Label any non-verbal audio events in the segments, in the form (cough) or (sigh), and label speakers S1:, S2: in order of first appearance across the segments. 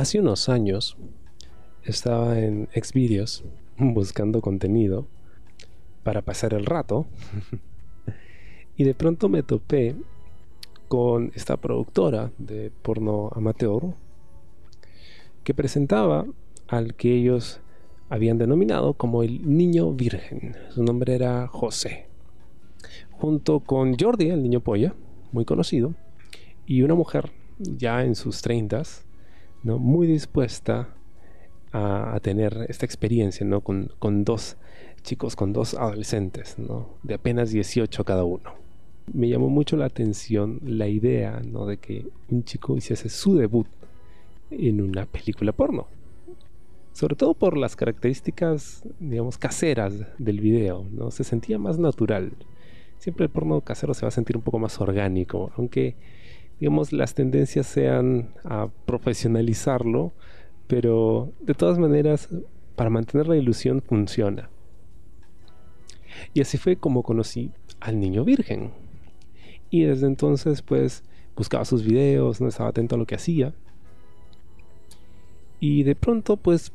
S1: Hace unos años estaba en Xvideos (laughs) buscando contenido para pasar el rato (laughs) y de pronto me topé con esta productora de porno amateur que presentaba al que ellos habían denominado como el niño virgen. Su nombre era José. Junto con Jordi, el niño polla, muy conocido, y una mujer ya en sus treintas, ¿no? muy dispuesta a, tener esta experiencia ¿no? con, con, dos chicos, con dos adolescentes, ¿no? de apenas 18 cada uno. Me llamó mucho la atención la idea ¿no? de que un chico hiciese su debut en una película porno. Sobre todo por las características, digamos, caseras del video, ¿no? Se sentía más natural. Siempre el porno casero se va a sentir un poco más orgánico, aunque, digamos, las tendencias sean a profesionalizarlo, pero de todas maneras, para mantener la ilusión funciona. Y así fue como conocí al niño virgen. Y desde entonces, pues, buscaba sus videos, no estaba atento a lo que hacía. Y de pronto, pues,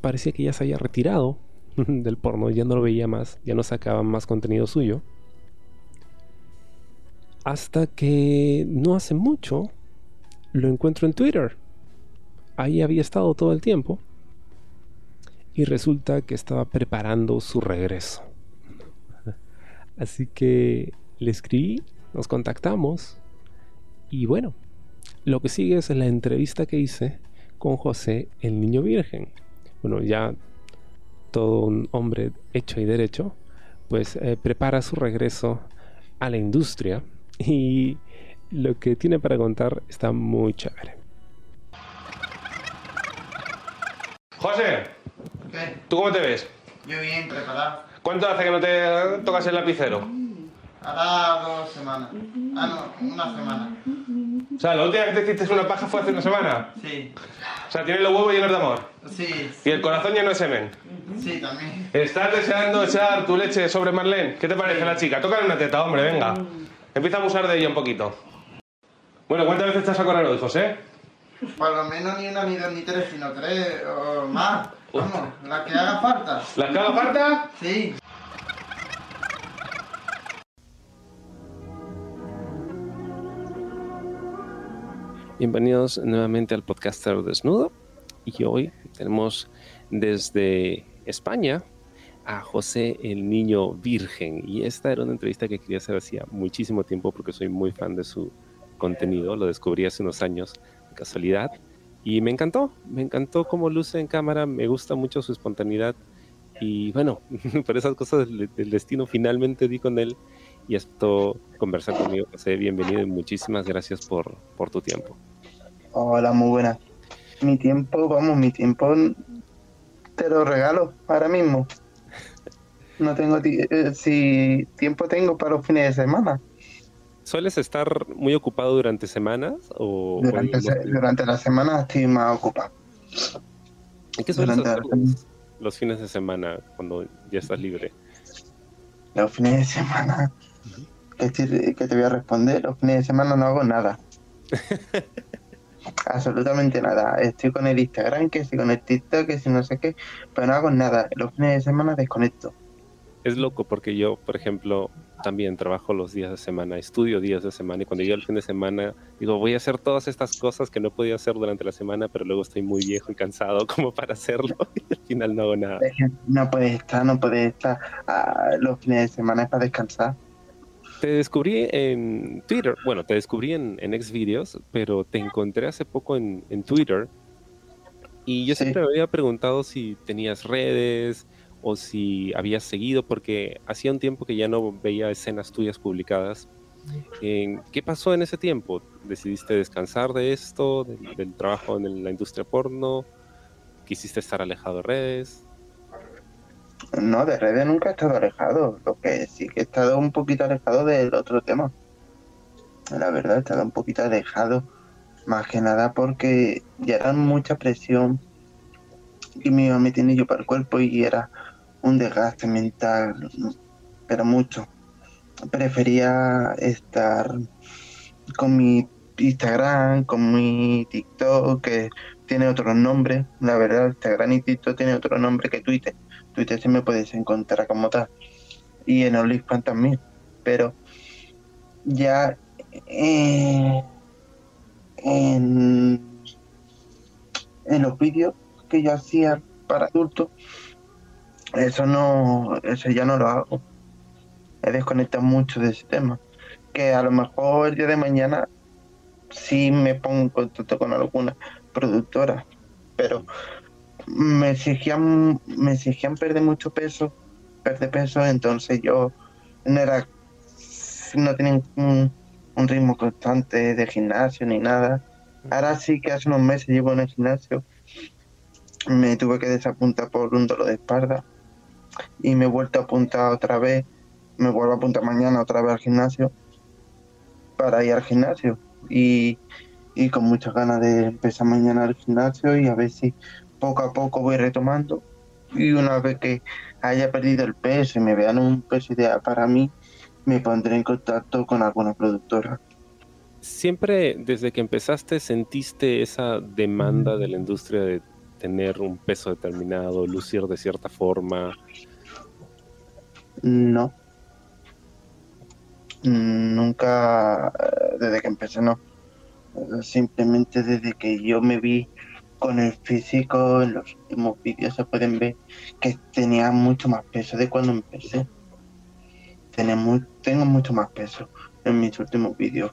S1: parecía que ya se había retirado (laughs) del porno, ya no lo veía más, ya no sacaba más contenido suyo. Hasta que no hace mucho lo encuentro en Twitter ahí había estado todo el tiempo y resulta que estaba preparando su regreso. Así que le escribí, nos contactamos y bueno, lo que sigue es la entrevista que hice con José, el niño virgen. Bueno, ya todo un hombre hecho y derecho, pues eh, prepara su regreso a la industria y lo que tiene para contar está muy chévere. José. ¿Qué? ¿Tú cómo te ves?
S2: Yo bien, preparado.
S1: ¿Cuánto hace que no te tocas el lapicero?
S2: Hará dos semanas. Ah, no, una semana.
S1: O sea, la última vez que te hiciste una paja fue hace una semana.
S2: Sí.
S1: O sea, tienes los huevos llenos de amor.
S2: Sí.
S1: Y el corazón lleno de semen.
S2: Sí, también.
S1: ¿Estás deseando echar tu leche sobre Marlene? ¿Qué te parece la chica? Tócale una teta, hombre, venga. Empieza a abusar de ella un poquito. Bueno, ¿cuántas veces estás a correr hoy, José?
S2: Por lo menos ni una, ni dos, ni tres, sino tres o más. Vamos, la que haga falta.
S1: ¿La que haga falta?
S2: Sí.
S1: Bienvenidos nuevamente al podcaster desnudo. Y hoy tenemos desde España a José el Niño Virgen. Y esta era una entrevista que quería hacer hacía muchísimo tiempo porque soy muy fan de su contenido. Lo descubrí hace unos años casualidad. Y me encantó, me encantó cómo luce en cámara, me gusta mucho su espontaneidad. Y bueno, (laughs) por esas cosas del, destino finalmente di con él y esto conversar conmigo. José, bienvenido y muchísimas gracias por, por tu tiempo.
S2: Hola, muy buena. Mi tiempo, vamos, mi tiempo te lo regalo ahora mismo. No tengo eh, si tiempo tengo para los fines de semana.
S1: ¿Sueles estar muy ocupado durante semanas? O,
S2: durante, la semana estoy más ocupado.
S1: ¿Y qué sueles hacer los, fines de semana cuando ya estás libre?
S2: Los fines de semana, ¿qué te, te voy a responder? Los fines de semana no hago nada. (laughs) Absolutamente nada. Estoy con el Instagram, que estoy con el TikTok, que si no sé qué, pero no hago nada. Los fines de semana desconecto.
S1: Es loco porque yo, por ejemplo, también trabajo los días de semana, estudio días de semana y cuando llega el fin de semana digo, voy a hacer todas estas cosas que no podía hacer durante la semana, pero luego estoy muy viejo y cansado (laughs) como para hacerlo y al final no hago nada.
S2: No puedes estar, no puedes estar. Ah, los fines de semana es para descansar.
S1: Te descubrí en Twitter, bueno, te descubrí en, en Xvideos, pero te encontré hace poco en, en Twitter y yo siempre me había preguntado si tenías redes, o si habías seguido, porque hacía un tiempo que ya no veía escenas tuyas publicadas. ¿Qué pasó en ese tiempo? ¿Decidiste descansar de esto, del, trabajo en la industria porno? ¿Quisiste estar alejado de redes?
S2: No, de redes nunca he estado alejado. Lo que sí que he estado un poquito alejado del otro tema. La verdad, he estado un poquito alejado. Más que nada porque ya era mucha presión que me iba metiendo yo para el cuerpo y era un desgaste mental, pero mucho. Prefería estar con mi Instagram, con mi TikTok, que tiene otro nombre, la verdad, Instagram y TikTok tiene otro nombre que Twitter. Twitter sí me puedes encontrar como tal. Y en OnlyFans también. Pero ya eh, en, en los vídeos que yo hacía para adultos, eso no, eso ya no lo hago. He desconectado mucho de ese tema. Que a lo mejor el día de mañana sí me pongo en contacto con alguna productora, pero me exigían, me exigían perder mucho peso, perder peso, entonces yo no era, no tenía un, ritmo constante de gimnasio ni nada. Ahora sí que hace unos meses llevo en el gimnasio, me tuve que desapuntar por un dolor de espalda y me he vuelto a apuntar otra vez, me vuelvo a apuntar mañana otra vez al gimnasio para ir al gimnasio y, y con muchas ganas de empezar mañana al gimnasio y a ver si poco a poco voy retomando y una vez que haya perdido el peso y me vean un peso ideal para mí, me pondré en contacto con alguna productora.
S1: ¿Siempre desde que empezaste sentiste esa demanda de la industria de tener un peso determinado, lucir de cierta forma?
S2: No. Nunca, desde que empecé, no. Simplemente desde que yo me vi con el físico, en los últimos vídeos se pueden ver que tenía mucho más peso de cuando empecé. tengo mucho más peso en mis últimos vídeos.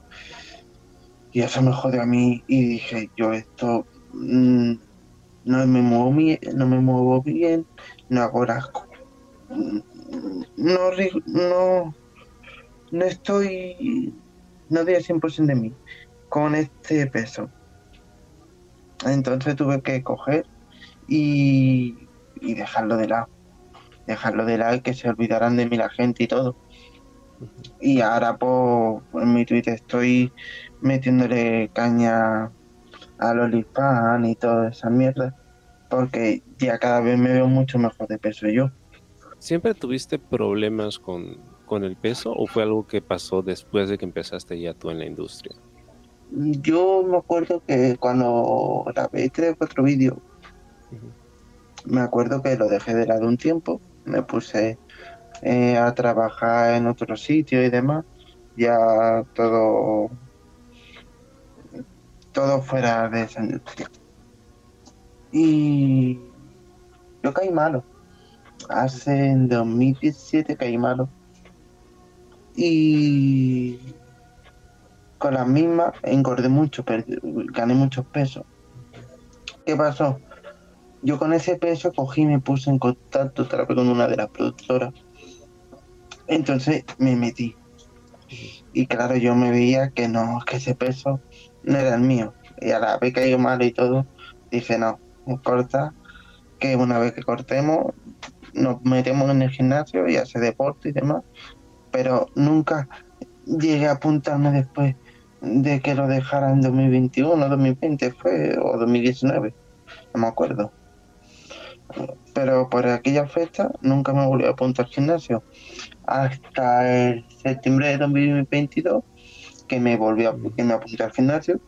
S2: Y eso me jode a mí y dije, yo esto mm, no me muevo bien, no me muevo bien, no hago las no, no, no estoy, no doy el 100% de mí con este peso. Entonces tuve que coger y, dejarlo de lado. Dejarlo de lado y que se olvidaran de mí la gente y todo. Y ahora pues en mi Twitter estoy metiéndole caña a los lispan y toda esa mierda. Porque ya cada vez me veo mucho mejor de peso yo.
S1: ¿Siempre tuviste problemas con, con el peso o fue algo que pasó después de que empezaste ya tú en la industria?
S2: Yo me acuerdo que cuando grabé tres o cuatro vídeos, me acuerdo que lo dejé de lado un tiempo, me puse eh, a trabajar en otro sitio y demás, ya todo todo fuera de esa industria. Y yo caí malo. Hace en 2017 caí malo. Y con la misma engordé mucho, gané mucho peso. ¿Qué pasó? Yo con ese peso cogí y me puse en contacto otra vez con una de las productoras. Entonces me metí. Y claro, yo me veía que no, que ese peso no era el mío. Y a la vez que yo mal y todo, dije no, corta, que una vez que cortemos, nos metemos en el gimnasio y hace deporte y demás. Pero nunca llegué a apuntarme después de que lo dejara en 2021, 2020 fue, o 2019, no me acuerdo. Pero por aquella fecha nunca me volví a apuntar al gimnasio. Hasta el septiembre de 2022 que me volví a, que me apunté al gimnasio.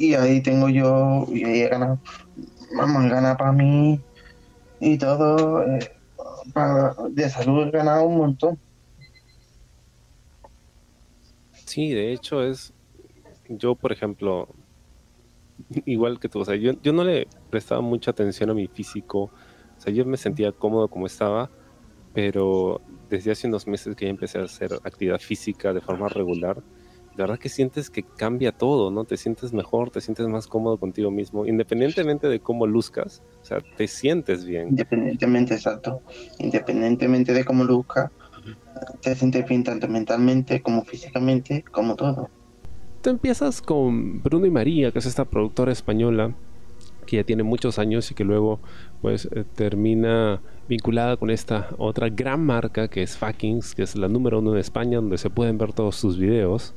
S2: Y ahí tengo yo, y ahí he ganado, vamos, he ganado para mí y todo. Eh, de salud he ganado un montón.
S1: Sí, de hecho es, yo por ejemplo, igual que tú, o sea, yo, yo no le prestaba mucha atención a mi físico, o sea, yo me sentía cómodo como estaba, pero desde hace unos meses que ya empecé a hacer actividad física de forma regular, la verdad que sientes que cambia todo, ¿no? Te sientes mejor, te sientes más cómodo contigo mismo, independientemente de cómo luzcas, o sea, te sientes bien.
S2: Independientemente, exacto. Independientemente de cómo luzcas, te sientes bien tanto mentalmente como físicamente, como todo.
S1: Tú empiezas con Bruno y María, que es esta productora española que ya tiene muchos años y que luego pues eh, termina vinculada con esta otra gran marca que es Fuckings, que es la número uno en España, donde se pueden ver todos sus videos.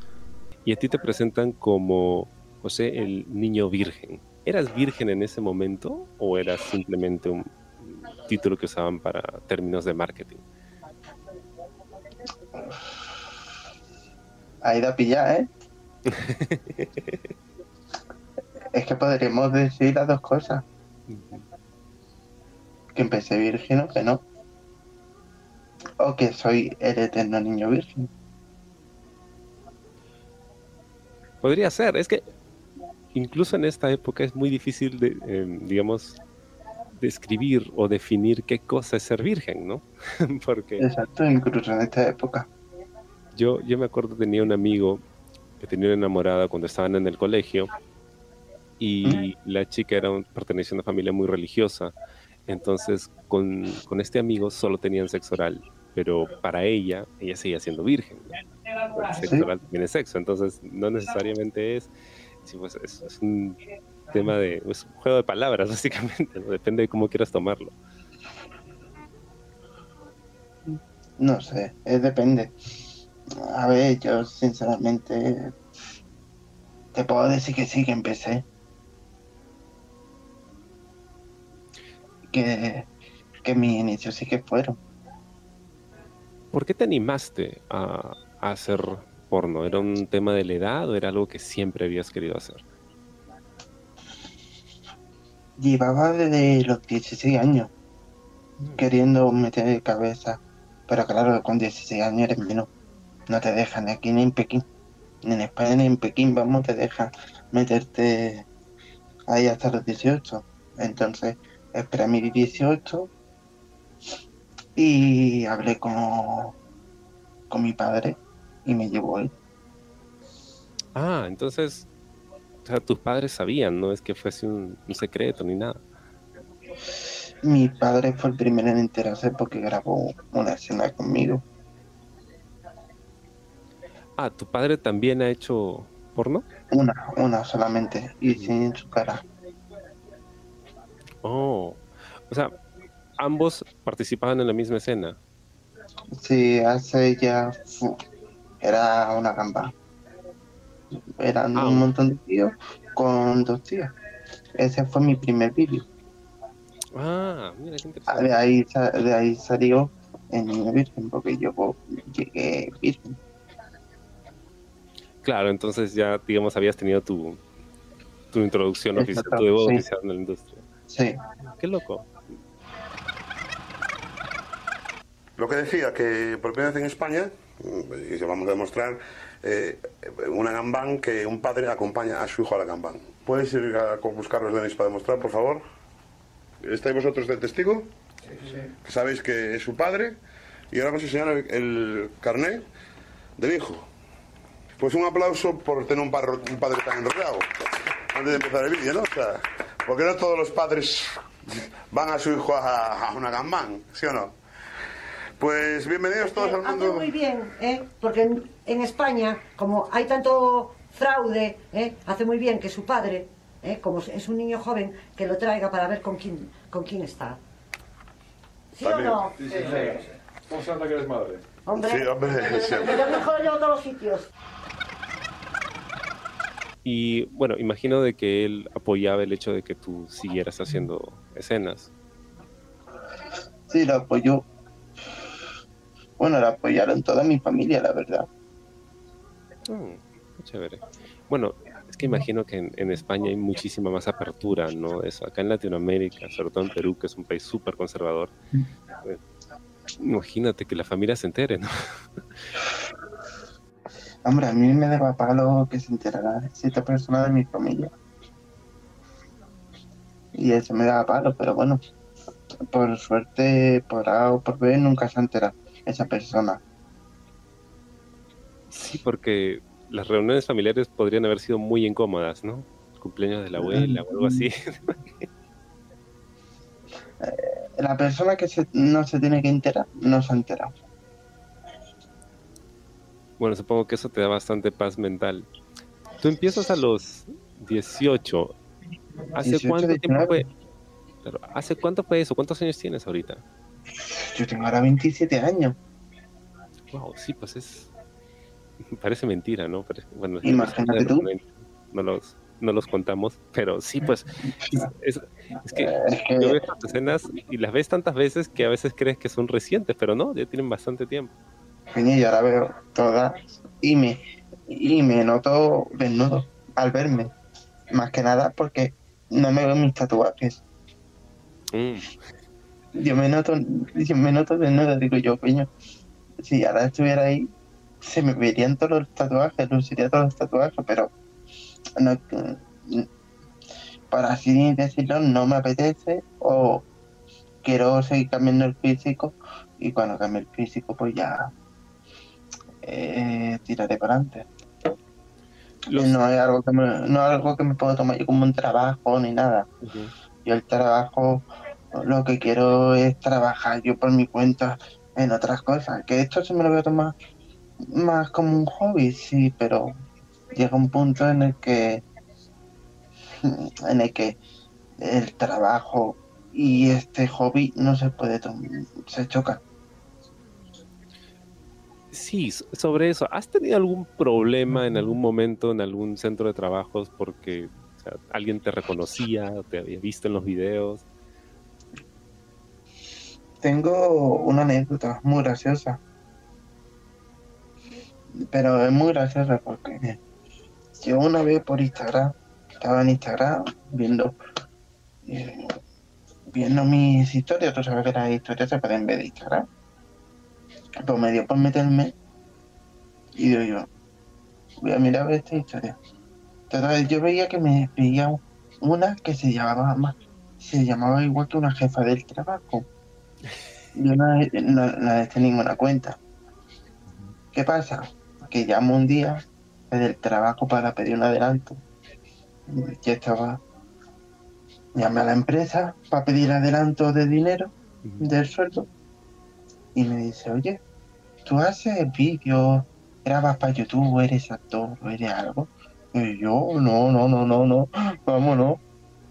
S1: Y a ti te presentan como José el niño virgen. ¿Eras virgen en ese momento o eras simplemente un título que usaban para términos de marketing?
S2: Ahí da pillar, ¿eh? (laughs) es que podríamos decir las dos cosas. Que empecé virgen o que no. O que soy el eterno niño virgen.
S1: Podría ser, es que incluso en esta época es muy difícil de, eh, digamos, describir o definir qué cosa es ser virgen, ¿no? (laughs) Porque
S2: Exacto, incluso en esta época.
S1: yo, yo me acuerdo tenía un amigo que tenía una enamorada cuando estaban en el colegio y la chica era un, pertenecía a una familia muy religiosa. Entonces, con, con este amigo solo tenían sexo oral, pero para ella, ella seguía siendo virgen. ¿no? Porque sexo
S2: Sí.
S1: oral también es sexo, entonces no necesariamente es, sí, pues es, es un tema de, es un juego de palabras, (laughs) básicamente, ¿no? depende de cómo quieras tomarlo.
S2: No sé, eh, depende. A ver, yo sinceramente te puedo decir que sí, que empecé. Que, que mis inicios sí que fueron.
S1: ¿Por qué te animaste a hacer porno? ¿Era un tema de la edad o era algo que siempre habías querido hacer?
S2: Llevaba desde los 16 años queriendo meter de cabeza. Pero claro, con 16 años eres menos. No te dejan ni aquí ni en Pekín. Ni en España ni en Pekín, vamos, te dejan meterte ahí hasta los 18. Entonces, esperé a mis 18 y hablé con, con mi padre y me llevó él.
S1: Ah, entonces, o sea, tus padres sabían, no es que fuese un, un secreto ni nada.
S2: Mi padre fue el primero en enterarse porque grabó una escena conmigo.
S1: Ah, ¿tu padre también ha hecho porno?
S2: Una, una solamente, y sin su cara.
S1: Oh, o sea, ambos participaban en la misma escena.
S2: Sí, hace ya. Era una gamba. Eran
S1: Ah.
S2: un montón de tíos con dos tías. Ese fue mi primer vídeo.
S1: Ah, mira qué
S2: Ah,
S1: interesante.
S2: De ahí, de ahí salió el niño virgen, porque yo llegué virgen.
S1: Claro, entonces ya, digamos, habías tenido tu, tu introducción oficial, tu debut
S2: sí.
S1: oficial en la industria.
S2: Sí,
S1: Qué loco.
S3: Lo que decía, que por primera vez en España, y se vamos a demostrar, eh, una gambán que un padre acompaña a su hijo a la gambán. ¿Puedes ir a buscar los DNIs para demostrar, por favor? ¿Estáis vosotros de testigo? Que sabéis que es su padre. Y ahora vamos a enseñar el, el carnet del hijo. Pues un aplauso por tener un, parro- un padre tan enrollado. Antes de empezar el vídeo, ¿no? O sea, porque no todos los padres van a su hijo a, a una gambán, ¿sí o no? Pues bienvenidos todos al
S4: Hace
S3: mundo.
S4: muy bien, ¿eh? porque en, en España, como hay tanto fraude, ¿eh? hace muy bien que su padre, ¿eh? como es un niño joven, que lo traiga para ver con quién, con quién está. ¿Sí
S3: También.
S4: o no?
S5: Sí, sí, sí. ¿Cómo se nota que eres madre?
S4: Hombre,
S3: Sí, hombre,
S4: yo mejor llevo a todos los sitios.
S1: Y bueno, imagino de que él apoyaba el hecho de que tú siguieras haciendo escenas.
S2: sí, lo apoyó. Bueno, lo apoyaron toda mi familia, la verdad.
S1: Mm, chévere. Bueno, es que imagino que en, en España hay muchísima más apertura, ¿no? Eso, acá en Latinoamérica, sobre todo en Perú, que es un país súper conservador. eh, Imagínate que la familia se entere, ¿no? (laughs)
S2: Hombre, a mí me daba palo que se enterara cierta persona de mi familia. Y eso me daba palo, pero bueno, por suerte, por A o por B, nunca se entera esa persona.
S1: Sí, porque las reuniones familiares podrían haber sido muy incómodas, ¿no? El cumpleaños de la abuela o algo así.
S2: La persona que se- no se tiene que enterar, no se ha enterado.
S1: Bueno, supongo que eso te da bastante paz mental. Tú empiezas a los 18. ¿Hace
S2: 18,
S1: cuánto tiempo
S2: 19?
S1: fue? Claro, ¿Hace cuánto fue eso? ¿Cuántos años tienes ahorita?
S2: Yo tengo ahora 27 años.
S1: Wow, sí, pues es. (laughs) Parece mentira, ¿no? Pero, bueno,
S2: Imagínate tú.
S1: No los, no los contamos, pero sí, pues. (laughs) Es, es que yo veo estas escenas y las ves tantas veces que a veces crees que son recientes, pero no, ya tienen bastante tiempo.
S2: yo ahora veo todas y me, y me noto desnudo al verme. Más que nada porque no me ven mis tatuajes.
S1: Mm.
S2: Yo me noto, yo me noto desnudo, digo yo, coño. Si ahora estuviera ahí, se me verían todos los tatuajes, luciría todos los tatuajes, pero no, para así decirlo, no me apetece o quiero seguir cambiando el físico y cuando cambie el físico pues ya eh, tiraré para adelante.
S1: Los-
S2: No es algo que me, no es algo que me puedo tomar yo como un trabajo ni nada.
S1: Ujú.
S2: Yo el trabajo, lo que quiero es trabajar yo por mi cuenta en otras cosas. Que esto se me lo voy a tomar más como un hobby, sí, pero llega un punto en el que en el que el trabajo y este hobby no se puede se chocan.
S1: Sí, so- sobre eso, ¿has tenido algún problema en algún momento en algún centro de trabajos porque alguien te reconocía, te había visto en los videos?
S2: Tengo una anécdota muy graciosa. Pero es muy graciosa porque yo una vez por Instagram, estaba en Instagram viendo eh, viendo mis historias, tú sabes que las historias se pueden ver de Instagram. Pues me dio por meterme y digo yo, voy a mirar esta historia. Total, yo veía que me veía una que se llamaba se llamaba igual que una jefa del trabajo. Yo no, no, no le tenía ninguna cuenta. ¿Qué pasa? Que llamo un día desde el trabajo para pedir un adelanto. Ya estaba. Llamé a la empresa para pedir adelanto de dinero, del sueldo. Y me dice, oye, tú haces vídeos, grabas para YouTube, eres actor eres algo. Y yo, no, no, no, no, no, vámonos.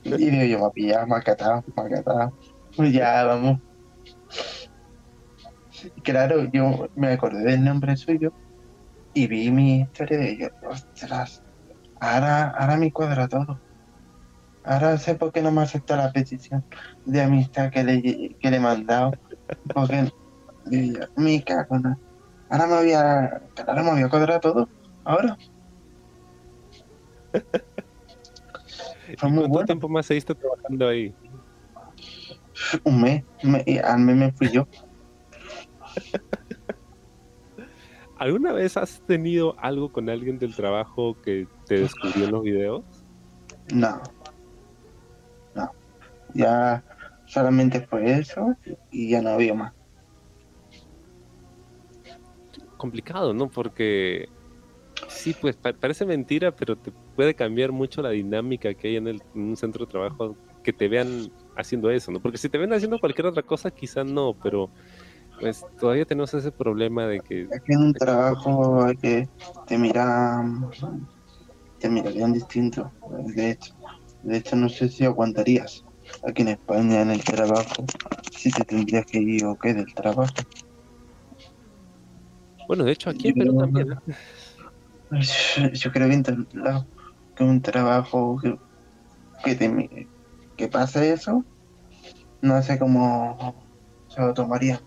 S2: Y digo yo, me ha pillado, me ha catado, me ha catado. Pues ya, vamos. Claro, yo me acordé del nombre suyo y vi mi historia de ellos. Ostras, ahora, ahora me cuadra todo. Ahora sé por qué no me aceptó la petición de amistad que le, que le he mandado. Porque me cago en Ahora me había, claro, me había cuadrado todo. Ahora. (laughs)
S1: ¿Y
S2: Fue muy
S1: cuánto
S2: bueno.
S1: tiempo más seguiste trabajando ahí?
S2: Un mes. me- y al mes me fui yo.
S1: ¿Alguna vez has tenido algo con alguien del trabajo que te descubrió en los videos?
S2: No. No. Ya solamente fue eso y ya no había más.
S1: Complicado, ¿no? Porque sí, pues pa- parece mentira, pero te puede cambiar mucho la dinámica que hay en, el- en un centro de trabajo que te vean haciendo eso, ¿no? Porque si te ven haciendo cualquier otra cosa, quizá no, pero pues todavía tenemos ese problema de que
S2: que en un trabajo hay que te miran, te mirarían distinto. De hecho, de hecho no sé si aguantarías aquí en España en el trabajo, si te tendrías que ir o qué del trabajo.
S1: Bueno, de hecho aquí
S2: Yo-
S1: también.
S2: Yo creo que en todos lados, que un trabajo que, que, te, que pase eso, no sé cómo se lo tomaría.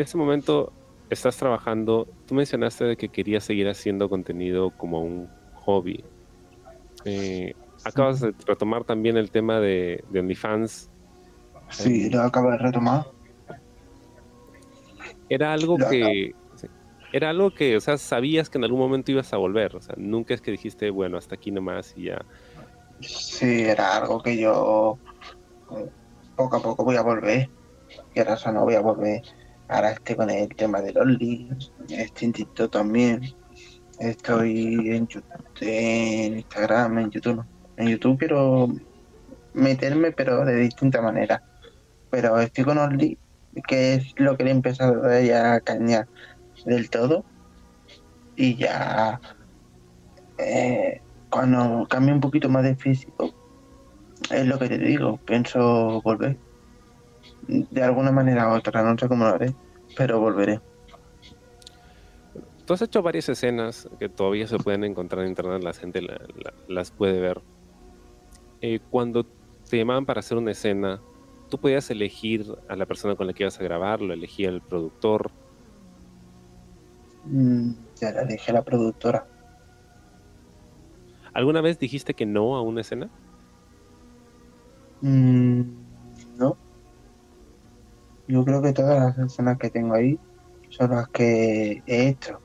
S1: En este momento estás trabajando, tú mencionaste de que querías seguir haciendo contenido como un hobby. Eh, acabas de retomar también el tema de, de OnlyFans.
S2: Sí, lo acabo de retomar.
S1: Era algo
S2: Lo
S1: que... sí, Era algo que, o sea, sabías que en algún momento ibas a volver. O sea, nunca es que dijiste, bueno, hasta aquí nomás y ya.
S2: Sí, era algo que yo eh, poco a poco voy a volver. Y ahora eso no voy a volver. Ahora estoy con el tema de los links, estoy en TikTok también. Estoy en, en Instagram, en YouTube. En YouTube quiero meterme, pero de distinta manera. Pero estoy con Only, que es lo que le he empezado ya a cañar del todo. Y ya eh, cuando cambie un poquito más de físico, es lo que te digo, pienso volver. De alguna manera u otra, no sé cómo lo haré, pero volveré.
S1: Tú has hecho varias escenas que todavía se pueden encontrar en internet, la gente la- la- las puede ver. Eh, cuando te llamaban para hacer una escena, tú podías elegir a la persona con la que ibas a grabar, lo elegía el productor.
S2: Mm, ya la dije a la productora.
S1: ¿Alguna vez dijiste que no a una escena?
S2: Mm. Yo creo que todas las escenas que tengo ahí son las que he hecho.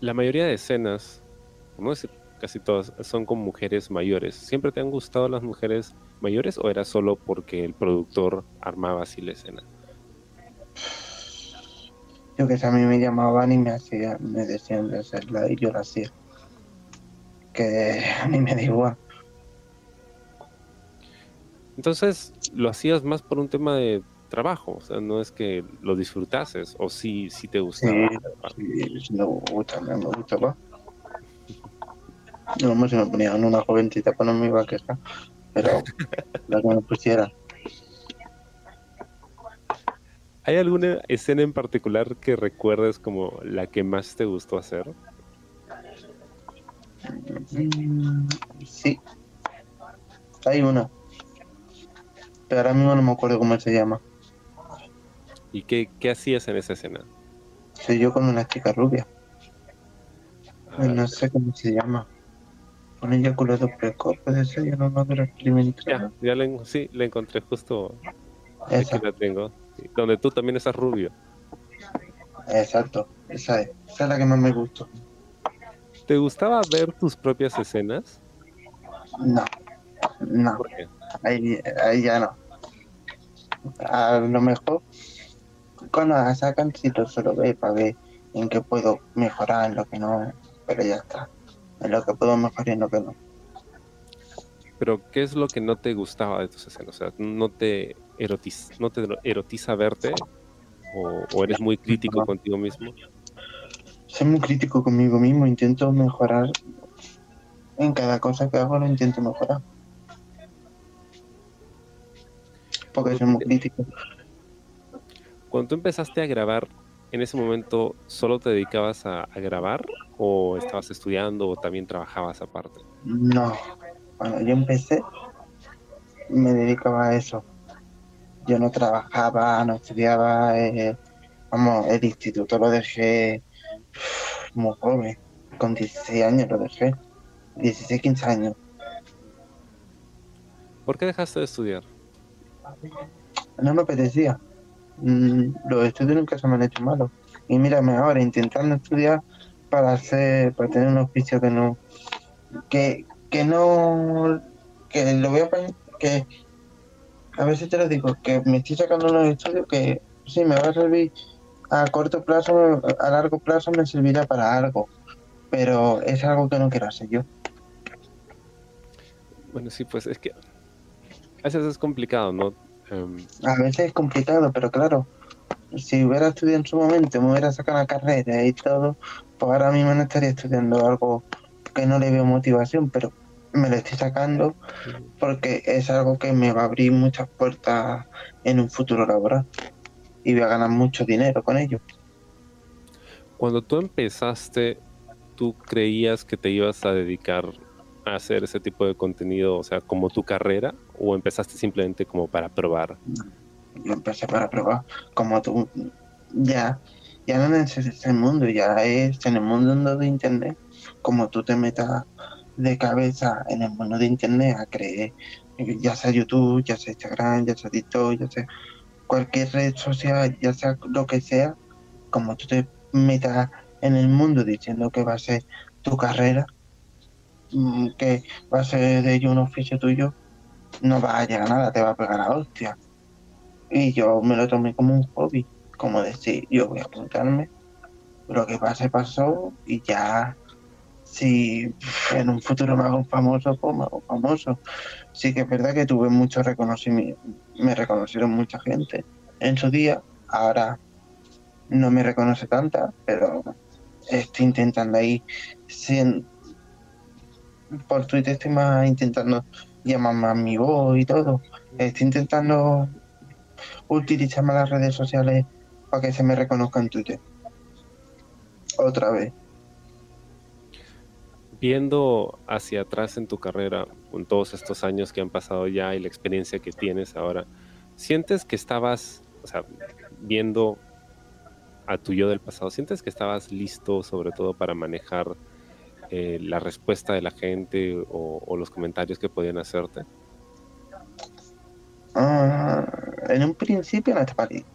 S1: La mayoría de escenas, a decir casi todas, son con mujeres mayores. ¿Siempre te han gustado las mujeres mayores o era solo porque el productor armaba así la escena?
S2: Yo que sé, a mí me llamaban y me hacían, me decían de hacerla y yo la hacía. Que a mí me da igual.
S1: Entonces, ¿lo hacías más por un tema de trabajo? O sea, no es que lo disfrutases o sí, sí te gustaba.
S2: Sí, sí, me gusta, me, me gusta, va. No, hombre, si me ponían una jovencita, pues no me iba a quejar. Pero (laughs) la que me pusiera.
S1: ¿Hay alguna escena en particular que recuerdes como la que más te gustó hacer?
S2: Mm, Sí. Hay una. Ahora mismo no me acuerdo cómo se llama.
S1: ¿Y qué, qué hacías en esa escena?
S2: Soy yo con una chica rubia.
S1: Ah,
S2: No sé cómo se llama. Un eyaculado precoz, puede ser, yo no me acuerdo
S1: ya, ya la, en- sí, la encontré justo
S2: Esa,
S1: aquí la tengo. Donde tú también estás rubio.
S2: exacto. Esa es. Esa es la que más me gustó.
S1: ¿Te gustaba ver tus propias escenas?
S2: No. No. Ahí, ahí ya no. A lo mejor cuando la sacan sí lo suelo ver para ver en qué puedo mejorar, en lo que no, pero ya está. En lo que puedo mejorar y en lo que no.
S1: Pero ¿qué es lo que no te gustaba de tus escenas? O sea, ¿no te erotiza, no te erotiza verte? ¿O, o eres muy crítico
S2: No.
S1: contigo mismo?
S2: Soy muy crítico conmigo mismo, intento mejorar. En cada cosa que hago lo intento mejorar. Porque soy muy crítico.
S1: Cuando tú empezaste a grabar, ¿en ese momento solo te dedicabas a, a grabar? ¿O estabas estudiando o también trabajabas aparte?
S2: No, cuando yo empecé me dedicaba a eso. Yo no trabajaba, no estudiaba, eh, vamos, el instituto lo dejé muy joven, con 16 años lo dejé, 16, 15 años.
S1: ¿Por qué dejaste de estudiar?
S2: No me apetecía. Mm, Los estudios nunca se me han hecho malos. Y mírame ahora intentando estudiar para hacer, para tener un oficio que no, que, que no, que lo voy a que a veces te lo digo, que me estoy sacando unos estudios que sí me va a servir a corto plazo, a largo plazo me servirá para algo, pero es algo que no quiero hacer yo.
S1: Bueno, sí, pues es que a veces es complicado, ¿no? Em,
S2: A veces es complicado, pero claro, si hubiera estudiado en su momento, me hubiera sacado la carrera y todo, pues ahora mismo no estaría estudiando algo que no le veo motivación, pero me lo estoy sacando porque es algo que me va a abrir muchas puertas en un futuro laboral y voy a ganar mucho dinero con ello.
S1: Cuando tú empezaste, ¿tú creías que te ibas a dedicar hacer ese tipo de contenido, o sea, como tu carrera? ¿O empezaste simplemente como para probar?
S2: Yo empecé para probar, como tú, ya, ya no necesitas el mundo, ya es en el mundo de internet, como tú te metas de cabeza en el mundo de internet a creer, ya sea YouTube, ya sea Instagram, ya sea TikTok, ya sea cualquier red social, ya sea lo que sea, como tú te metas en el mundo diciendo que va a ser tu carrera, que va a ser de ello un oficio tuyo, no vas a llegar a nada, te va a pegar a hostia. Y yo me lo tomé como un hobby, como decir, yo voy a apuntarme, lo que pase pasó y ya, si en un futuro me hago famoso, pues me hago famoso. Sí que es verdad que tuve mucho reconocimiento, me reconocieron mucha gente en su día, ahora no me reconoce tanta, pero estoy intentando ahí, sin, por Twitter estoy más intentando llamar más mi voz y todo, estoy intentando utilizar las redes sociales para que se me reconozca en Twitter. Otra vez.
S1: Viendo hacia atrás en tu carrera, con todos estos años que han pasado ya y la experiencia que tienes ahora, ¿sientes que estabas, o sea, viendo a tu yo del pasado, ¿sientes que estabas listo sobre todo para manejar eh, la respuesta de la gente o, los comentarios que podían hacerte?
S2: Ah, en un principio no estaba listo.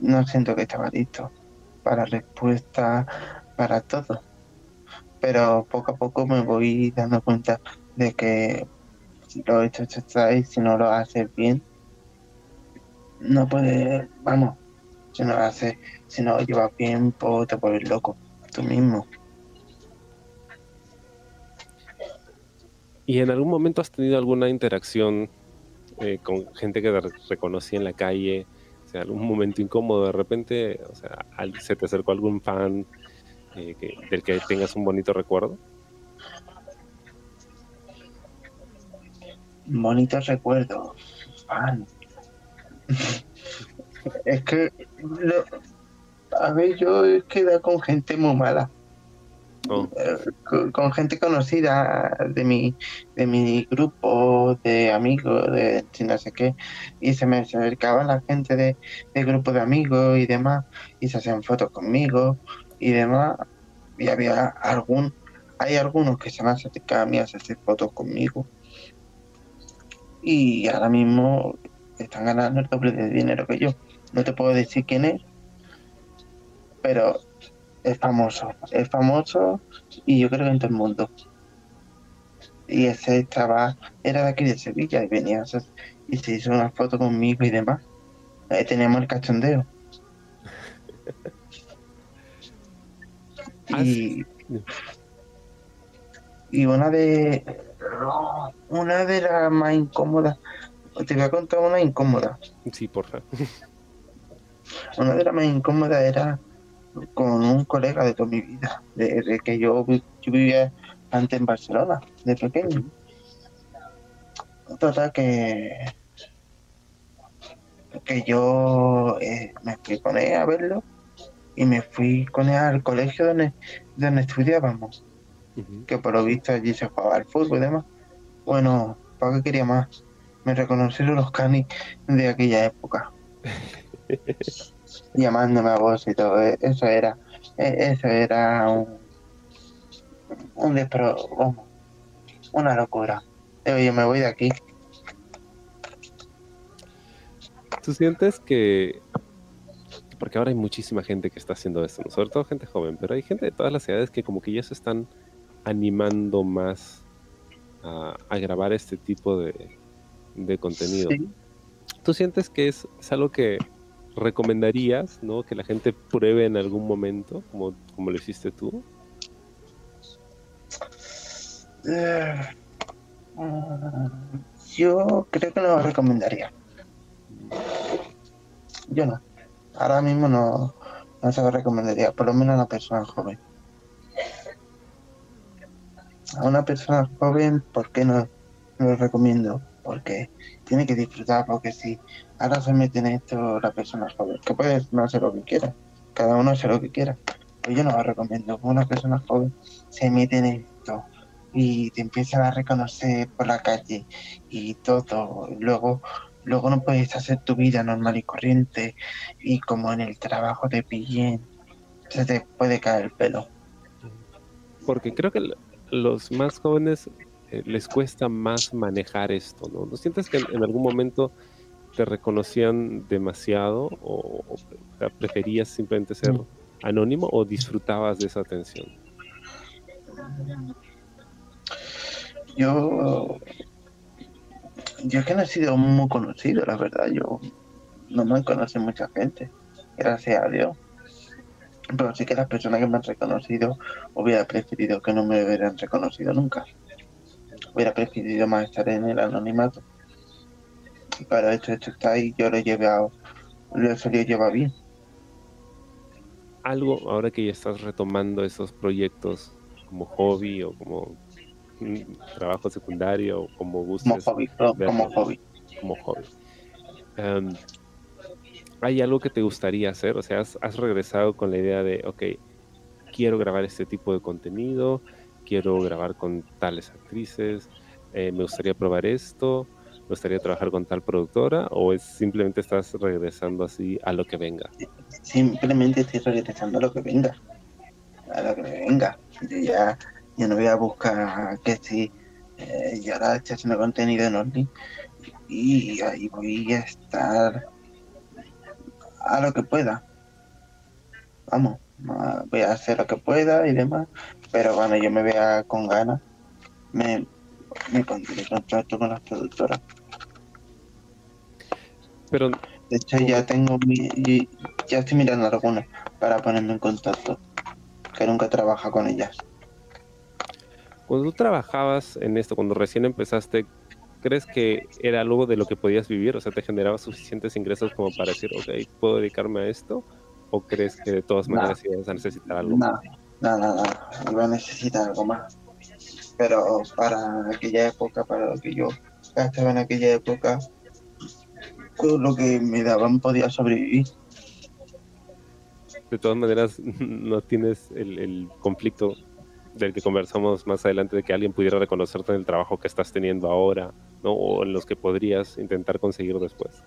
S2: No siento que estaba listo para respuesta, para todo. Pero poco a poco me voy dando cuenta de que si lo he hecho, ahí, si no lo haces bien, no puedes, vamos, si no lo haces, si no lo llevas bien, pues te vuelves loco, tú mismo.
S1: ¿Y en algún momento has tenido alguna interacción eh, con gente que te reconocí en la calle? O sea, algún momento incómodo de repente, o sea, se te acercó algún fan eh, que- del que tengas un bonito recuerdo.
S2: Bonitos recuerdos, fan. (laughs) es que, lo- a ver, yo he quedado con gente muy mala.
S1: Oh,
S2: eh, con, gente conocida de mi de mi grupo de amigos de no sé qué y se me acercaba la gente de, de grupo de amigos y demás y se hacían fotos conmigo y demás y había algún hay algunos que se me acercado a mí a hacer fotos conmigo. Y ahora mismo están ganando el doble de dinero que yo. No te puedo decir quién es pero es famoso es famoso y yo creo que en todo el mundo. Y ese estaba, era de aquí de Sevilla y venía y se hizo una foto conmigo y demás. Ahí teníamos el cachondeo. (laughs) Y, y una de una de las más incómodas, te voy a contar una incómoda.
S1: sí, porfa.
S2: Una de las más incómodas era con un colega de toda mi vida, desde que yo, yo vivía antes en Barcelona, de pequeño. Total que que yo eh, me fui con él a verlo y me fui con él al colegio donde, donde estudiábamos, que por lo visto allí se jugaba al fútbol y demás. Bueno, ¿para qué quería más? Me reconocieron los canis de aquella época. (laughs) llamándome a vos y todo. eh, Eso era, eh, eso era un, un despro, vamos, una locura. Yo me voy de aquí.
S1: ¿Tú sientes que... Porque ahora hay muchísima gente que está haciendo esto, ¿no? sobre todo gente joven, pero hay gente de todas las edades que como que ya se están animando más a, a grabar este tipo de, de contenido.
S2: Sí.
S1: ¿Tú sientes que es, es algo que recomendarías, ¿no? Que la gente pruebe en algún momento, como, como lo hiciste tú?
S2: Eh, yo creo que no lo recomendaría. Yo no. Ahora mismo no, no se lo recomendaría, por lo menos a una persona joven. A una persona joven, ¿por qué no lo recomiendo? Porque tiene que disfrutar, porque si ahora se mete en esto la persona joven, que puede no hacer lo que quiera, cada uno hace lo que quiera, pero yo no lo recomiendo. Una persona joven se mete en esto y te empiezan a reconocer por la calle y todo. Luego, luego no puedes hacer tu vida normal y corriente y como en el trabajo te pillen, se te puede caer el pelo.
S1: Porque creo que los más jóvenes eh, les cuesta más manejar esto, ¿no? ¿No sientes que en, en algún momento te reconocían demasiado o, o pre- preferías simplemente ser
S2: Mm.
S1: anónimo o disfrutabas de esa atención?
S2: Yo, yo es que no he sido muy conocido, la verdad. Yo no me conoce mucha gente, gracias a Dios. Pero sí que las personas que me han reconocido hubiera preferido que no me hubieran reconocido nunca. Hubiera preferido más estar en el anonimato. Pero esto, esto está ahí, yo lo he llevado, lo llevar bien.
S1: Algo, ahora que ya estás retomando esos proyectos como hobby o como mm, trabajo secundario o como
S2: Como
S1: gustes
S2: hobby,
S1: verlo.
S2: como hobby.
S1: como hobby. Em, ¿Hay algo que te gustaría hacer? O sea, has, has regresado con la idea de, ok, quiero grabar este tipo de contenido, quiero grabar con tales actrices, eh, me gustaría probar esto, me gustaría trabajar con tal productora, o es simplemente estás regresando así a lo que venga?
S2: Simplemente estoy regresando a lo que venga. A lo que venga. Yo ya no voy a buscar que si eh, yo ahora estoy haciendo contenido en Only y ahí voy a estar a lo que pueda. Vamos, voy a hacer lo que pueda y demás, pero cuando yo me vea con ganas, me, me pondré contacto con las productoras.
S1: Pero
S2: De hecho, ya tengo mi, ya estoy mirando algunas para ponerme en contacto, que nunca trabaja con ellas.
S1: cuando tú trabajabas en esto, cuando recién empezaste, ¿crees que era algo de lo que podías vivir? O sea, ¿te generaba suficientes ingresos como para decir, ok, ¿puedo dedicarme a esto? ¿O crees que de todas
S2: No.
S1: maneras ibas a necesitar algo?
S2: Nada, nada, iba a necesitar algo más. Pero para aquella época, para lo que yo gastaba en aquella época, con lo que me daban podía sobrevivir.
S1: De todas maneras, (laughs) no tienes el, el conflicto del que conversamos más adelante de que alguien pudiera reconocerte en el trabajo que estás teniendo ahora, ¿no? O en los que podrías intentar conseguir después.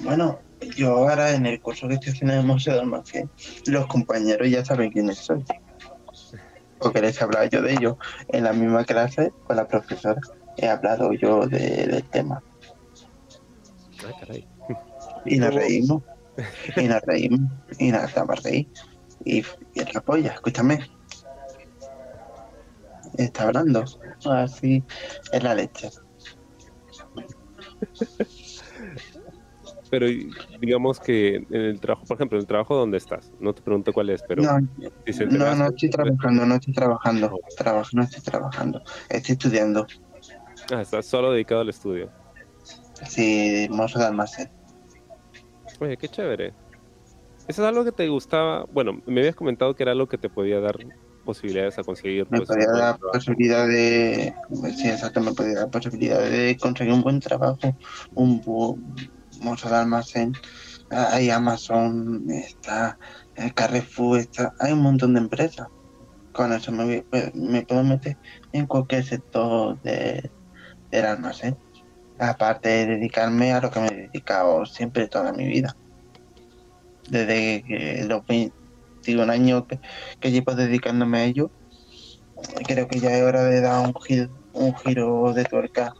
S2: Bueno, yo ahora en el curso que estoy haciendo en el Museo de Almacén, los compañeros ya saben quiénes soy. Porque les he hablado yo de ellos. En la misma clase con la profesora he hablado yo de- del tema.
S1: Ay, caray.
S2: Y nos reímos. Y nos reímos. Y nos estamos reír. Y, y es la polla, escúchame. Está hablando. Así es la leche.
S1: Pero digamos que en el trabajo, por ejemplo, en el trabajo donde estás, no te pregunto cuál es, pero
S2: No,
S1: si
S2: no, no estoy trabajando, no estoy trabajando. Trabajo, no estoy trabajando. Estoy estudiando.
S1: Ah, estás solo dedicado al estudio.
S2: Sí, mozo de almacén.
S1: Oye, qué chévere. ¿Eso es algo que te gustaba? Bueno, me habías comentado que era algo que te podía dar posibilidades a conseguir.
S2: Me
S1: pues,
S2: podía dar posibilidad de. Sí, exacto, me podía dar posibilidad de conseguir un buen trabajo, un buen de almacén. Hay Amazon, está eh, Carrefour, está, hay un montón de empresas. Con eso me, puedo meter en cualquier sector de, del almacén. Aparte de dedicarme a lo que me he dedicado siempre toda mi vida. Desde los 21 años que, que llevo dedicándome a ello, creo que ya es hora de dar un giro, un giro de tuerca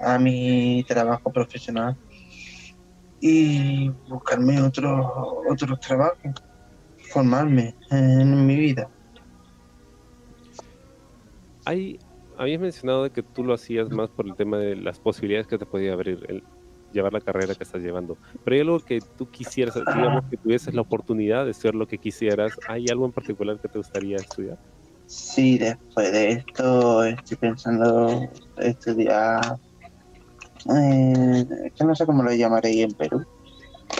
S2: a mi trabajo profesional y buscarme otros otros trabajos, formarme en mi vida.
S1: Hay, habías mencionado de que tú lo hacías más por el tema de las posibilidades que te podía abrir el llevar la carrera que estás llevando. Pero hay algo que tú quisieras, digamos que tuvieses la oportunidad de estudiar lo que quisieras. ¿Hay algo en particular que te gustaría estudiar?
S2: Sí, después de esto estoy pensando estudiar, eh, es que no sé cómo lo llamaré en Perú,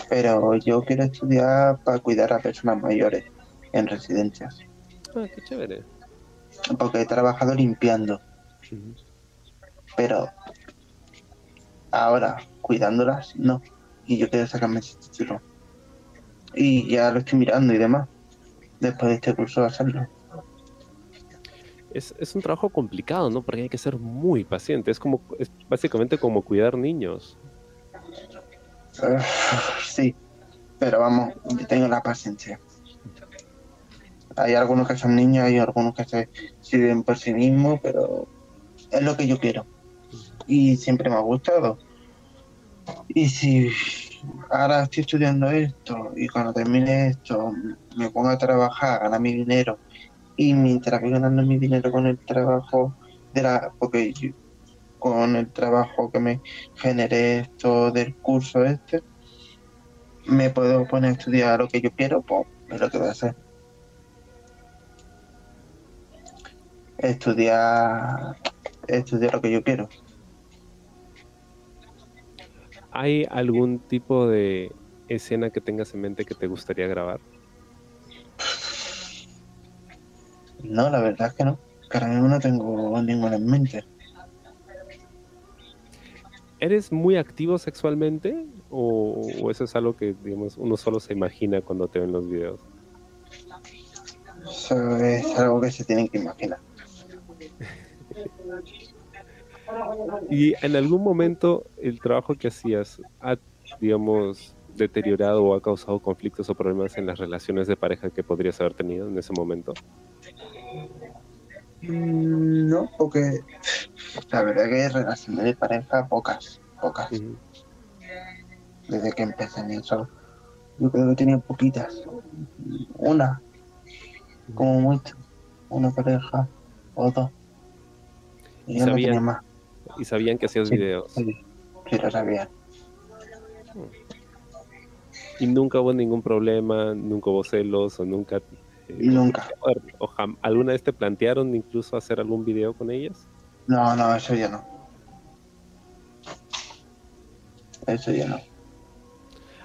S2: pero yo quiero estudiar para cuidar a personas mayores en residencias,
S1: Ah, qué chévere.
S2: porque he trabajado limpiando, pero ahora cuidándolas no, y yo quiero sacarme ese título. Y ya lo estoy mirando y demás, después de este curso hacerlo.
S1: Es, es un trabajo complicado, ¿no? Porque hay que ser muy paciente. Es como, es básicamente como cuidar niños.
S2: Sí, pero vamos, yo tengo la paciencia. Hay algunos que son niños, hay algunos que se sirven por sí mismos, pero es lo que yo quiero. Y siempre me ha gustado. Y si ahora estoy estudiando esto y cuando termine esto me pongo a trabajar, a ganar mi dinero y mientras voy ganando mi dinero con el trabajo de la porque con el trabajo que me generé esto del curso este me puedo poner a estudiar lo que yo quiero pues es lo que voy a hacer estudiar estudiar lo que yo quiero
S1: ¿Hay algún tipo de escena que tengas en mente que te gustaría grabar?
S2: No la verdad es que no que ahora mismo no tengo ninguna en mente
S1: ¿Eres muy activo sexualmente? ¿O, o eso es algo que, digamos, uno solo se imagina cuando te ven los videos?
S2: eso es algo que se tienen que imaginar (laughs)
S1: ¿Y en algún momento el trabajo que hacías ha, digamos, deteriorado o ha causado conflictos o problemas en las relaciones de pareja que podrías haber tenido en ese momento?
S2: Mm, No, porque la verdad que relaciones de pareja pocas, pocas. Desde que empecé en eso, yo creo que tenía poquitas. Una, como mucho. Una pareja o dos. Y yo no
S1: ¿Sabían?
S2: tenía más.
S1: Y sabían que hacías
S2: Sí.
S1: videos.
S2: Sí, sí lo sabía.
S1: Y nunca hubo ningún problema, nunca hubo celos o nunca...
S2: Nunca.
S1: o ¿Alguna vez te plantearon incluso hacer algún video con ellas?
S2: No, no, eso ya no. Eso ya no.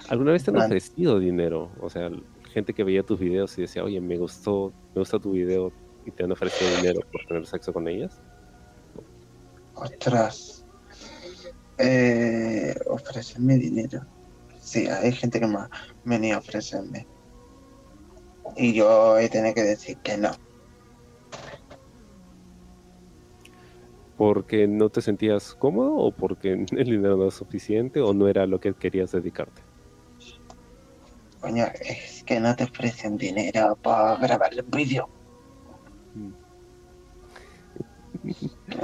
S1: ¿Alguna vez te han ofrecido dinero? O sea, gente que veía tus videos y decía, oye, me gustó, me gusta tu video y te han ofrecido dinero por tener sexo con ellas.
S2: Ostras. Eh, ofrecerme dinero. Sí, hay gente que me venido a ofrecerme. Y yo he tenido que decir que no.
S1: ¿Porque no te sentías cómodo o porque (laughs) el dinero no es suficiente o no era lo que querías dedicarte?
S2: Coño, es que no te ofrecen dinero para grabar el vídeo.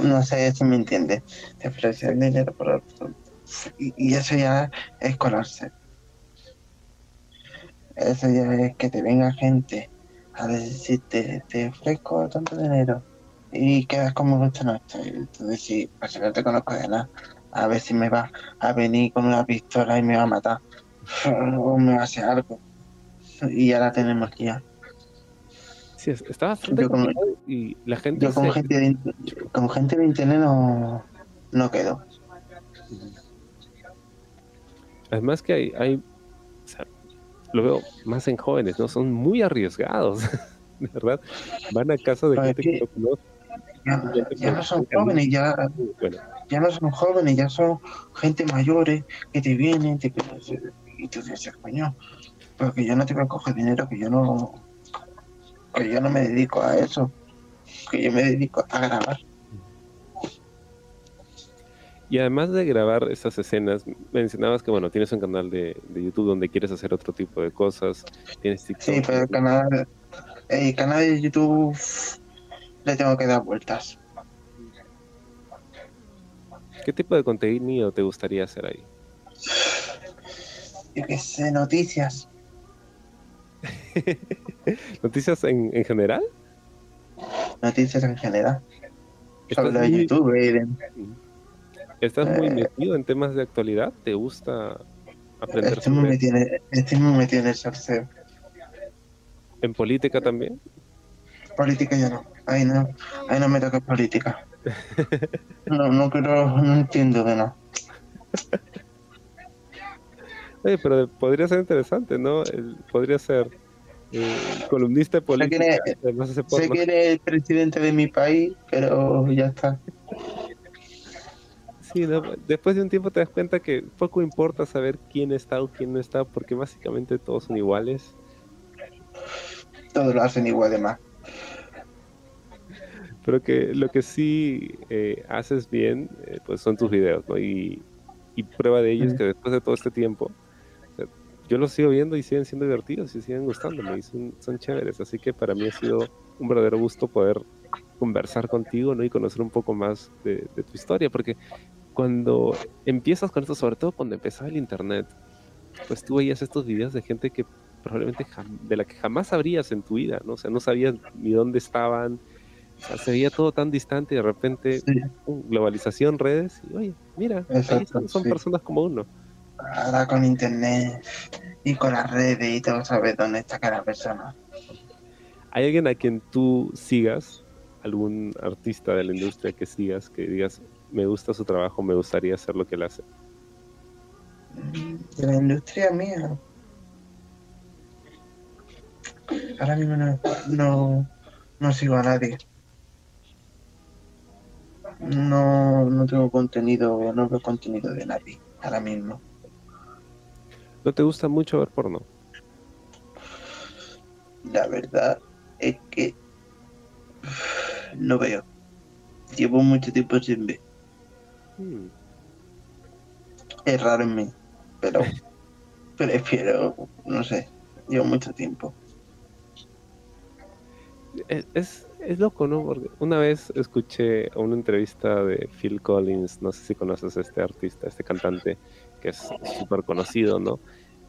S2: No sé si me entiendes. Te ofrecen dinero por... Y, y eso ya es colarse. Eso ya es que te venga gente a decirte, te ofrezco tanto dinero y quedas como esta noche. Entonces, sí, pues si no te conozco de nada, a ver si me va a venir con una pistola y me va a matar (laughs) o me va a hacer algo. Y ya la tenemos ya.
S1: Sí, es- está bastante
S2: Yo
S1: complicado y la gente
S2: Yo con
S1: se-
S2: gente de, gente de internet no, no quedo.
S1: Además que hay, lo veo más en jóvenes, ¿no? Son muy arriesgados, (laughs) de verdad. Van a casa de gente que no conocen.
S2: Ya, ya no son jóvenes, ya,
S1: Bueno,
S2: ya no son jóvenes, ya son gente mayores que te vienen te, y tú dices, coño, pero que yo no te voy a coger dinero, que yo no, que yo no me dedico a eso, que yo me dedico a grabar.
S1: Y además de grabar esas escenas, mencionabas que, bueno, tienes un canal de, de YouTube donde quieres hacer otro tipo de cosas, tienes TikTok.
S2: Sí, pero el canal, el canal de YouTube le tengo que dar vueltas.
S1: ¿Qué tipo de contenido te gustaría hacer ahí?
S2: Yo qué sé, noticias. (laughs)
S1: ¿Noticias en, en general?
S2: Noticias en general.
S1: ¿Estás
S2: Sobre
S1: muy,
S2: YouTube y de-
S1: estás muy
S2: Eh.
S1: metido en temas de actualidad? ¿Te gusta aprender
S2: Estoy muy
S1: sobre-
S2: metido en- estoy muy metido en el salseo.
S1: en política también?
S2: Política ya no. Ahí no, ahí no me toca política. (laughs) No, no quiero, no entiendo de nada.
S1: Oye, pero podría ser interesante, ¿no? El- podría ser eh, columnista política.
S2: quién
S1: además hace
S2: Sé que eres el presidente de mi país, pero ya está.
S1: Sí, ¿no? después de un tiempo te das cuenta que poco importa saber quién está o quién no está, porque básicamente todos son iguales.
S2: Todos lo hacen igual de más.
S1: Pero que lo que sí eh, haces bien, eh, pues son tus videos, ¿no? Y, y prueba de ello es
S2: Mm.
S1: que después de todo este tiempo, o sea, yo los sigo viendo y siguen siendo divertidos y siguen gustándome y son, son chéveres. Así que para mí ha sido un verdadero gusto poder conversar contigo, ¿no? Y conocer un poco más de, de tu historia, porque cuando empiezas con esto, sobre todo cuando empezaba el internet, pues tú veías estos videos de gente que probablemente de la que jamás sabrías en tu vida, ¿no? O sea, no sabías ni dónde estaban, o sea, se veía todo tan distante y de repente
S2: Sí.
S1: pum, globalización, redes, y oye, mira,
S2: Exacto,
S1: están, son
S2: sí.
S1: personas como uno.
S2: Ahora con internet y con las redes y todo, sabes dónde está cada persona.
S1: ¿Hay alguien a quien tú sigas, algún artista de la industria que sigas, que digas, me gusta su trabajo, me gustaría hacer lo que él hace?
S2: De la industria mía. Ahora mismo no, no, no sigo a nadie. No, no tengo contenido, no veo contenido de nadie ahora mismo.
S1: ¿No te gusta mucho ver porno?
S2: La verdad es que no veo. Llevo mucho tiempo sin ver.
S1: Hmm.
S2: Es raro en mí, pero (laughs) prefiero, no sé, llevo mucho tiempo.
S1: es, es, es loco, ¿no? Porque una vez escuché una entrevista de Phil Collins, no sé si conoces a este artista, este cantante, que es súper conocido, ¿no?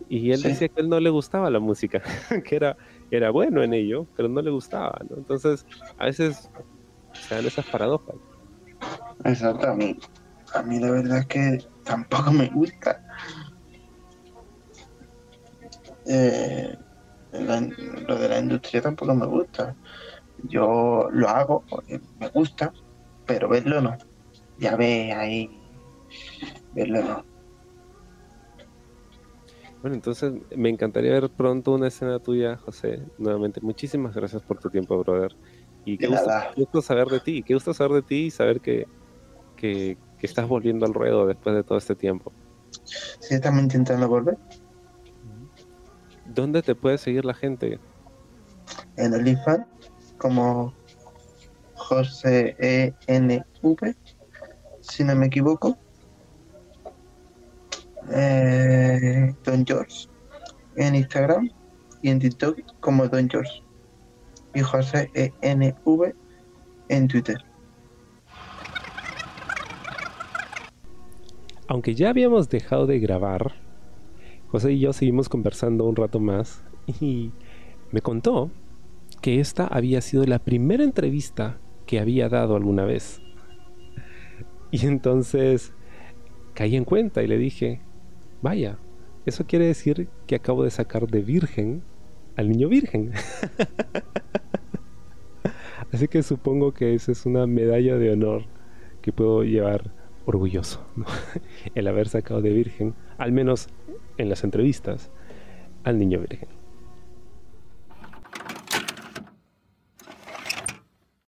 S1: Y él
S2: Sí.
S1: decía que él no le gustaba la música, (laughs) que era, era bueno en ello, pero no le gustaba, ¿no? Entonces, a veces se dan esas paradojas.
S2: Exacto, a mí, la verdad es que tampoco me gusta. Eh, la- lo de la industria tampoco me gusta. Yo lo hago porque me gusta, pero verlo no. Ya ve ahí, verlo no.
S1: Bueno, entonces me encantaría ver pronto una escena tuya, José. Nuevamente, muchísimas gracias por tu tiempo, brother. Y qué gusto, gusto saber de ti, qué gusto saber de ti y saber que, que, que estás volviendo al ruedo después de todo este tiempo.
S2: Si estamos intentando volver
S1: ¿Dónde te puede seguir la gente?
S2: en el IFAN como José ENV, si no me equivoco. Eh, Don George en Instagram y en TikTok como Don George. Y José ENV en Twitter.
S1: Aunque ya habíamos dejado de grabar, José y yo seguimos conversando un rato más y me contó que esta había sido la primera entrevista que había dado alguna vez. Y entonces caí en cuenta y le dije, vaya, eso quiere decir que acabo de sacar de virgen al niño virgen. (laughs) Así que supongo que esa es una medalla de honor que puedo llevar orgulloso, (laughs) el haber sacado de virgen, al menos en las entrevistas, al niño virgen.